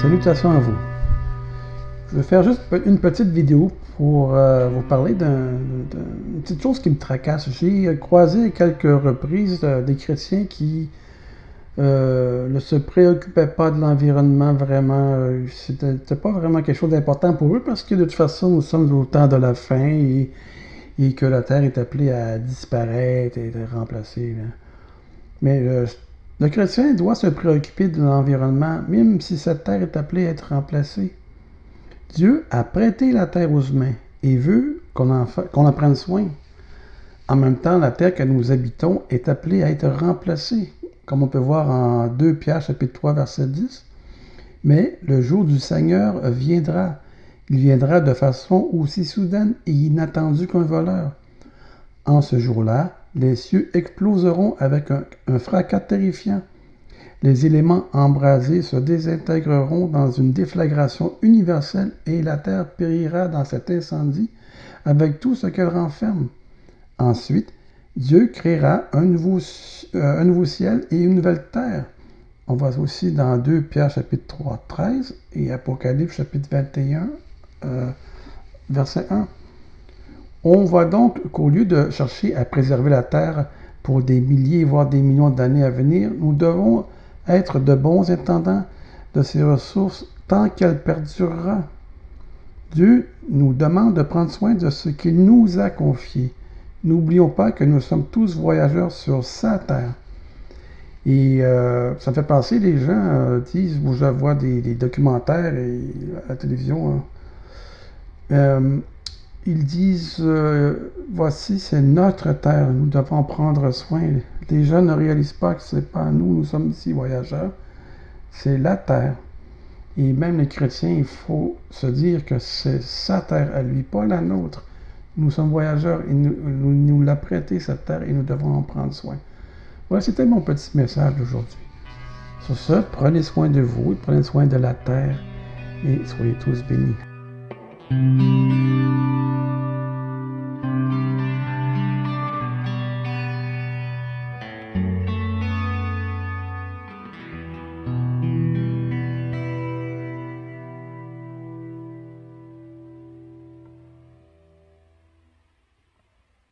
Salutations à vous. Je vais faire juste une petite vidéo pour euh, vous parler d'une petite chose qui me tracasse. J'ai croisé quelques reprises euh, des chrétiens qui euh, ne se préoccupaient pas de l'environnement vraiment. C'était pas vraiment quelque chose d'important pour eux parce que de toute façon, nous sommes au temps de la fin et, que la Terre est appelée à disparaître et être remplacée. Mais le chrétien doit se préoccuper de l'environnement, même si cette terre est appelée à être remplacée. Dieu a prêté la terre aux humains et veut qu'on en, en, prenne soin. En même temps, la terre que nous habitons est appelée à être remplacée, comme on peut voir en 2 Pierre chapitre 3 verset 10. Mais le jour du Seigneur viendra. Il viendra de façon aussi soudaine et inattendue qu'un voleur. En ce jour-là, les cieux exploseront avec un, fracas terrifiant. Les éléments embrasés se désintégreront dans une déflagration universelle et la terre périra dans cet incendie avec tout ce qu'elle renferme. Ensuite, Dieu créera un nouveau, euh, ciel et une nouvelle terre. On va aussi dans 2 Pierre chapitre 3, 13 et Apocalypse chapitre 21, euh, verset 1. On voit donc qu'au lieu de chercher à préserver la Terre pour des milliers, voire des millions d'années à venir, nous devons être de bons intendants de ces ressources tant qu'elle perdurera. Dieu nous demande de prendre soin de ce qu'il nous a confié. N'oublions pas que nous sommes tous voyageurs sur sa terre. Et euh, ça fait penser, les gens euh, disent, où je vois des, documentaires et, à la télévision, hein, euh, ils disent euh, voici, c'est notre terre, nous devons prendre soin. Les gens ne réalisent pas que ce n'est pas nous, nous sommes ici voyageurs, c'est la terre. Et même les chrétiens, il faut se dire que c'est sa terre à lui, pas la nôtre. Nous sommes voyageurs et nous, nous, l'a cette terre et nous devons en prendre soin. Voilà, c'était mon petit message d'aujourd'hui. Sur ce, prenez soin de vous prenez soin de la terre et soyez tous bénis.